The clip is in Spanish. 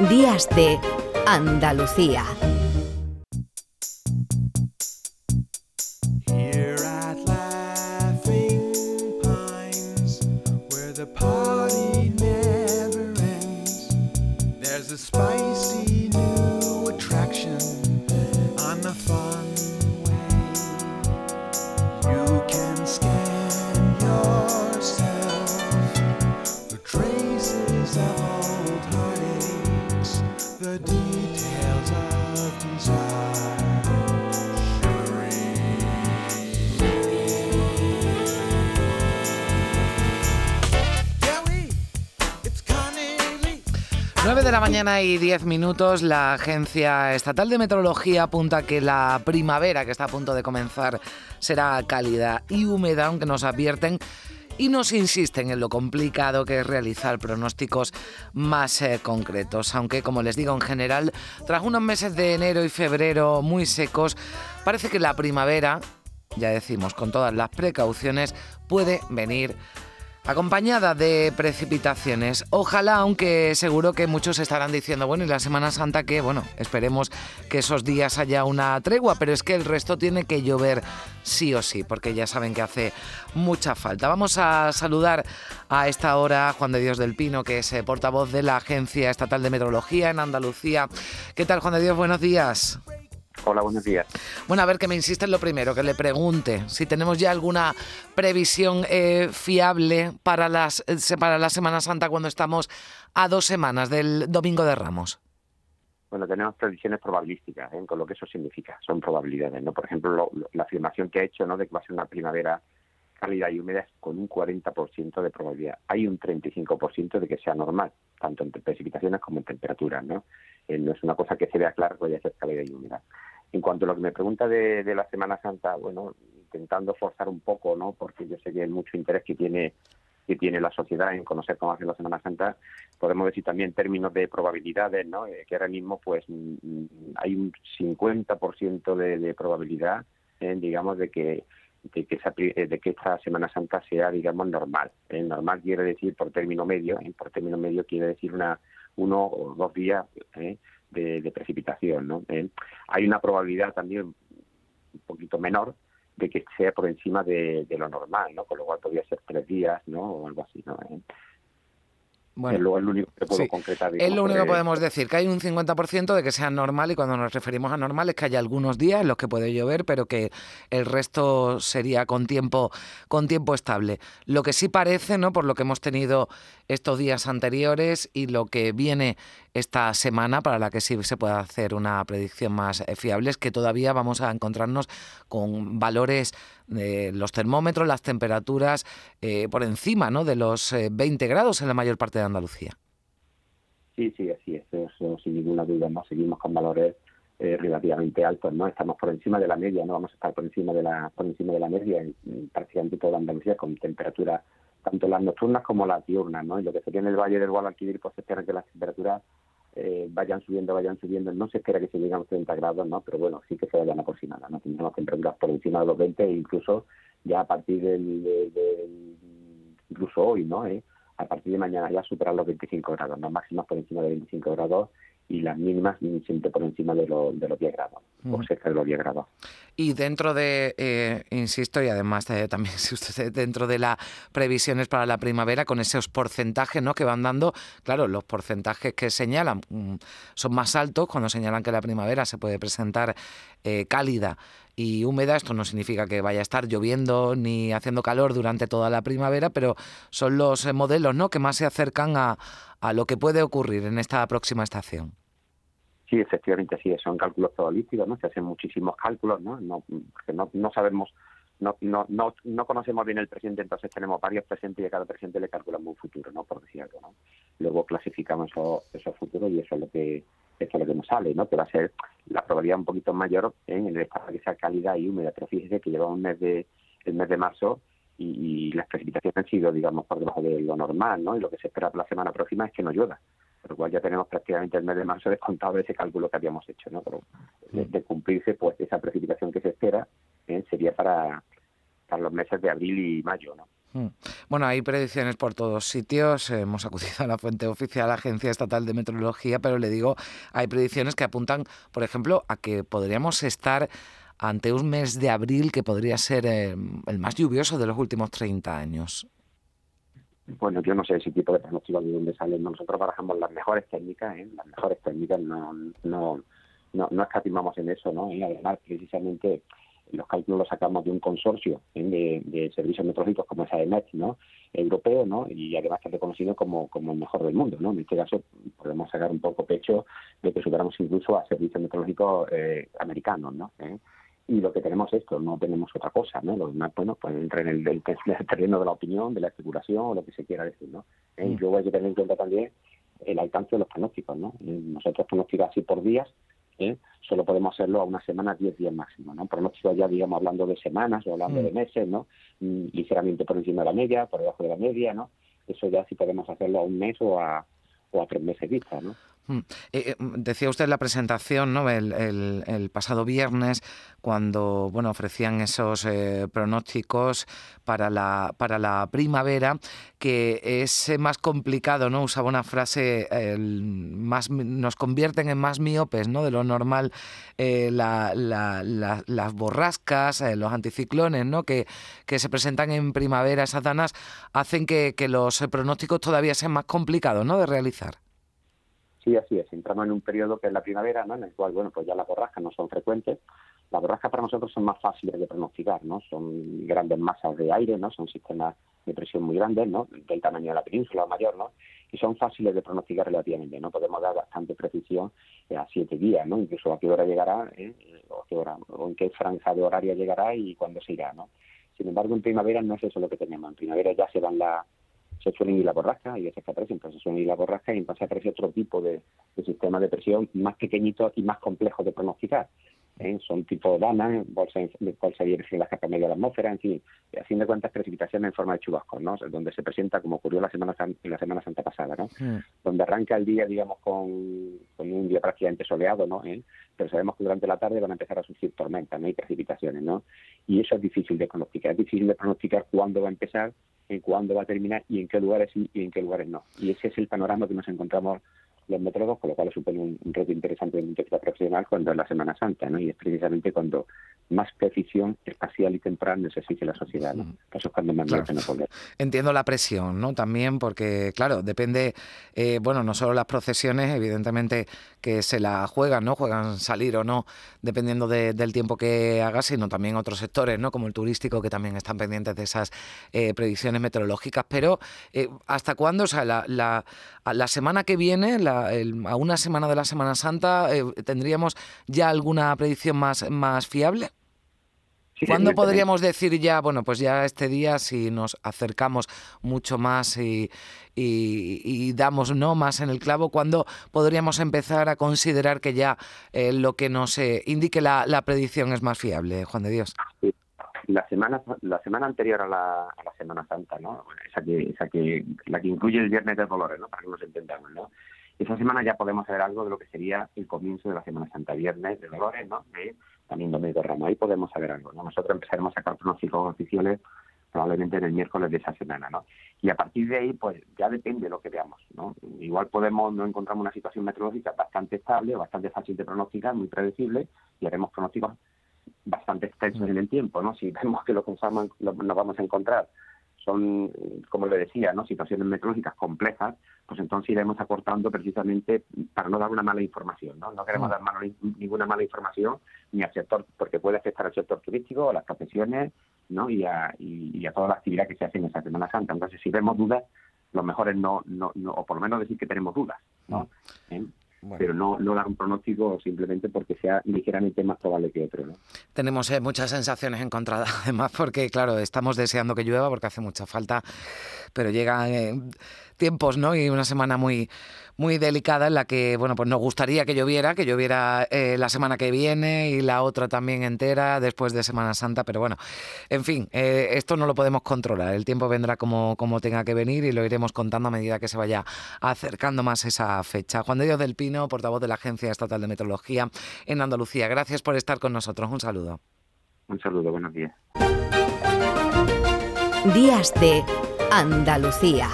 Días de Andalucía. Mañana y 10 minutos, la Agencia Estatal de Meteorología apunta que la primavera que está a punto de comenzar será cálida y húmeda, aunque nos advierten y nos insisten en lo complicado que es realizar pronósticos más eh, concretos. Aunque, como les digo, en general, tras unos meses de enero y febrero muy secos, parece que la primavera, ya decimos, con todas las precauciones, puede venir acompañada de precipitaciones. Ojalá, aunque seguro que muchos estarán diciendo, bueno, y la Semana Santa que, bueno, esperemos que esos días haya una tregua, pero es que el resto tiene que llover sí o sí, porque ya saben que hace mucha falta. Vamos a saludar a esta hora a Juan de Dios del Pino, que es eh, portavoz de la Agencia Estatal de Meteorología en Andalucía. ¿Qué tal, Juan de Dios? Buenos días. Hola, buenos días. Bueno, a ver, que me insiste en lo primero, que le pregunte si tenemos ya alguna previsión eh, fiable para, las, eh, para la Semana Santa cuando estamos a dos semanas del Domingo de Ramos. Bueno, tenemos previsiones probabilísticas, ¿eh? con lo que eso significa, son probabilidades. ¿no? Por ejemplo, la afirmación que ha hecho ¿no? de que va a ser una primavera cálida y húmeda es con un 40% de probabilidad. Hay un 35% de que sea normal, tanto en precipitaciones como en temperaturas. ¿no? no es una cosa que se vea clara que vaya a ser cálida y húmeda. En cuanto a lo que me pregunta de, la Semana Santa, bueno, intentando forzar un poco, ¿no? Porque yo sé que hay mucho interés que tiene que tiene la sociedad en conocer cómo hace la Semana Santa, podemos decir también en términos de probabilidades, ¿no? Eh, que ahora mismo pues mm, mm, hay un 50% de, de probabilidad, eh, digamos, de que de que, esa, eh, de que esta Semana Santa sea, digamos, normal. normal quiere decir por término medio, por término medio quiere decir una uno o dos días de, precipitación. ¿no? Eh, hay una probabilidad también un poquito menor de que sea por encima de, lo normal, ¿no? Con lo cual podría ser tres días, ¿no? O algo así, ¿no? Eh, bueno, es lo, único que puedo concretar. Es lo único que podemos decir, que hay un 50% de que sea normal y cuando nos referimos a normal es que haya algunos días en los que puede llover, pero que el resto sería con tiempo, con tiempo estable. Lo que sí parece, ¿no? por lo que hemos tenido estos días anteriores y lo que viene esta semana para la que sí se pueda hacer una predicción más eh, fiable es que todavía vamos a encontrarnos con valores de los termómetros, las temperaturas eh, por encima ¿no? de los 20 eh, grados en la mayor parte de Andalucía. Sí, sí, así es, eso, sin ninguna duda, ¿no? Seguimos con valores relativamente altos, ¿no? Estamos por encima de la media, no vamos a estar por encima de la por encima de la media en, prácticamente toda Andalucía con temperaturas tanto las nocturnas como las diurnas, ¿no? Y lo que se tiene en el Valle del Guadalquivir, pues se espera que las temperaturas eh, vayan subiendo, vayan subiendo. No se espera que se lleguen a los 30 grados, ¿no? Pero bueno, sí que se vayan aproximando, ¿no? Tendremos temperaturas por encima de los 20 e incluso ya a partir del, incluso hoy, ¿no? ¿Eh? A partir de mañana ya superar los 25 grados, ¿no? Máximas por encima de 25 grados y las mínimas siempre por encima de, lo, de los 10 grados, o los 10 grados. Y dentro de, eh, insisto, y además también si usted dentro de las previsiones para la primavera, con esos porcentajes ¿no? que van dando, claro, los porcentajes que señalan mm, son más altos cuando señalan que la primavera se puede presentar eh, cálida y húmeda. Esto no significa que vaya a estar lloviendo ni haciendo calor durante toda la primavera, pero son los eh, modelos ¿no? que más se acercan a, a lo que puede ocurrir en esta próxima estación. Sí, efectivamente, sí, son cálculos probabilísticos, ¿no? Se hacen muchísimos cálculos, ¿no? no porque no, no sabemos, no, no, no, no conocemos bien el presente, entonces tenemos varios presentes y a cada presente le calculamos un futuro, ¿no? Por decir algo, ¿no? Luego clasificamos esos, futuros y eso es lo que eso es lo que nos sale, ¿no? Que va a ser la probabilidad un poquito mayor en el estado que sea cálida y húmeda. Pero fíjese que lleva un mes de, el mes de marzo y, las precipitaciones han sido, digamos, por debajo de lo normal, ¿no? Y lo que se espera para la semana próxima es que no llueva. Por lo cual ya tenemos prácticamente el mes de marzo descontado de ese cálculo que habíamos hecho, ¿no? Pero de, cumplirse, pues esa precipitación que se espera ¿eh? sería para, para los meses de abril y mayo, ¿no? Mm. Bueno, hay predicciones por todos sitios. Hemos acudido a la fuente oficial, la Agencia Estatal de Meteorología, pero le digo, hay predicciones que apuntan, por ejemplo, a que podríamos estar ante un mes de abril que podría ser eh, el más lluvioso de los últimos 30 años. Bueno, yo no sé ese tipo de pronóstico de dónde salen. Nosotros barajamos las mejores técnicas, ¿eh? las mejores técnicas, no, no, no, no escatimamos en eso, ¿no? Y además, precisamente, los cálculos los sacamos de un consorcio ¿eh? de, servicios meteorológicos como es AEMET, ¿no? europeo, ¿no? y además que es reconocido como, como el mejor del mundo. ¿no? En este caso podemos sacar un poco pecho de que superamos incluso a servicios meteorológicos eh, americanos. ¿no? Y lo que tenemos es esto, no tenemos otra cosa. ¿no? Lo demás, bueno, pues entra en el, terreno de la opinión, de la especulación o lo que se quiera decir. ¿no? ¿Eh? Mm. Luego hay que tener en cuenta también el alcance de los pronósticos. ¿no? Nosotros pronosticamos así por días ¿eh? solo podemos hacerlo a una semana, 10 días máximo, ¿no? Pronóstico ya, digamos, hablando de semanas o hablando de mm. meses, ¿no? Mm, ligeramente por encima de la media, por debajo de la media, ¿no? Eso ya sí podemos hacerlo a un mes o a, o a tres meses vista, ¿no? Mm. Eh, eh, decía usted en la presentación, ¿no? El, pasado viernes, cuando bueno ofrecían esos eh, pronósticos para la para la primavera, que es más complicado, ¿no? Usaba una frase, más nos convierten en más miopes, ¿no? De lo normal, las borrascas, los anticiclones, ¿no? Que, que se presentan en primavera, esas danas, hacen que, que los pronósticos todavía sean más complicados, ¿no? De realizar. Sí, así es. Entramos en un periodo que es la primavera, ¿no? en el cual, bueno, pues ya las borrascas no son frecuentes. Las borrascas para nosotros son más fáciles de pronosticar, ¿no? Son grandes masas de aire, ¿no? Son sistemas de presión muy grandes, ¿no? Del tamaño de la península mayor, ¿no? Y son fáciles de pronosticar relativamente, ¿no? Podemos dar bastante precisión a siete días, ¿no? Incluso a qué hora llegará, ¿eh? o, qué hora, o en qué franja de horario llegará y cuándo se irá, ¿no? Sin embargo, en primavera no es eso lo que tenemos. En primavera ya se van las se suelen ir la borrasca y veces que aparecen, se suelen ir la borrasca y entonces aparece otro tipo de, de sistema de presión más pequeñito y más complejo de pronosticar. ¿Eh? son tipo Dana, bolsa, bolsa de en la capa media de la atmósfera, en fin, a fin de cuentas precipitaciones en forma de chubascos, ¿no? donde se presenta como ocurrió la semana en la Semana Santa pasada, ¿no? Donde arranca el día, digamos, con, con un día prácticamente soleado, ¿no? ¿Eh? pero sabemos que durante la tarde van a empezar a surgir tormentas ¿no? y precipitaciones, ¿no? y eso es difícil de pronosticar, es difícil de pronosticar cuándo va a empezar, en cuándo va a terminar y en qué lugares sí y en qué lugares no. Y ese es el panorama que nos encontramos los métodos, con lo cual supone un, reto interesante en vista profesional cuando es la Semana Santa, ¿no? Y es precisamente cuando más precisión espacial y temprana necesite la sociedad, ¿no? Eso es cuando más claro. Entiendo la presión, ¿no? También porque, claro, depende, eh, bueno, no solo las procesiones, evidentemente que se la juegan, ¿no? Juegan salir o no, dependiendo del tiempo que haga, sino también otros sectores, ¿no? Como el turístico, que también están pendientes de esas eh, predicciones meteorológicas. Pero, eh, ¿hasta cuándo? O sea, la, la, semana que viene, la a una semana de la Semana Santa, eh, ¿tendríamos ya alguna predicción más, más fiable? ¿Cuándo podríamos decir ya, bueno, pues ya este día, si nos acercamos mucho más y, y, damos no más en el clavo, ¿cuándo podríamos empezar a considerar que ya eh, lo que nos eh, indique la, la, predicción es más fiable, Juan de Dios? La semana, la semana anterior a la, a la Semana Santa, ¿no? Esa que, esa que, la que incluye el Viernes de Dolores, ¿no? Para que nos entendamos, ¿no? Esa semana ya podemos saber algo de lo que sería el comienzo de la Semana Santa, viernes de Dolores, ¿no? También domingo de Ramos. Ahí podemos saber algo, ¿no? Nosotros empezaremos a sacar pronósticos oficiales probablemente en el miércoles de esa semana, ¿no? Y a partir de ahí, pues ya depende de lo que veamos, ¿no? Igual podemos, no encontramos una situación meteorológica bastante estable bastante fácil de pronosticar, muy predecible, y haremos pronósticos bastante extensos en el tiempo, ¿no? Si vemos que lo que nos vamos a encontrar son, como le decía, ¿no? situaciones meteorológicas complejas, pues entonces iremos acortando precisamente para no dar una mala información. No, no queremos ah. dar ninguna mala información ni al sector, porque puede afectar al sector turístico, a las profesiones ¿no? y, a, y, a toda la actividad que se hace en esa Semana Santa. Entonces, si vemos dudas, lo mejor es no, no, no o por lo menos decir que tenemos dudas. ¿no? Mm. Pero no, no dar un pronóstico simplemente porque sea ligeramente más probable que otro. ¿no? Tenemos eh, muchas sensaciones encontradas, además, porque, claro, estamos deseando que llueva porque hace mucha falta, pero llegan eh, tiempos, ¿no? Y una semana muy muy delicada en la que, bueno, pues nos gustaría que lloviera, que lloviera eh, la semana que viene y la otra también entera después de Semana Santa, pero bueno, en fin, eh, esto no lo podemos controlar, el tiempo vendrá como, como tenga que venir y lo iremos contando a medida que se vaya acercando más esa fecha. Juan de Dios del Pino, portavoz de la Agencia Estatal de Meteorología en Andalucía, gracias por estar con nosotros, un saludo. Un saludo, buenos días. Días de Andalucía.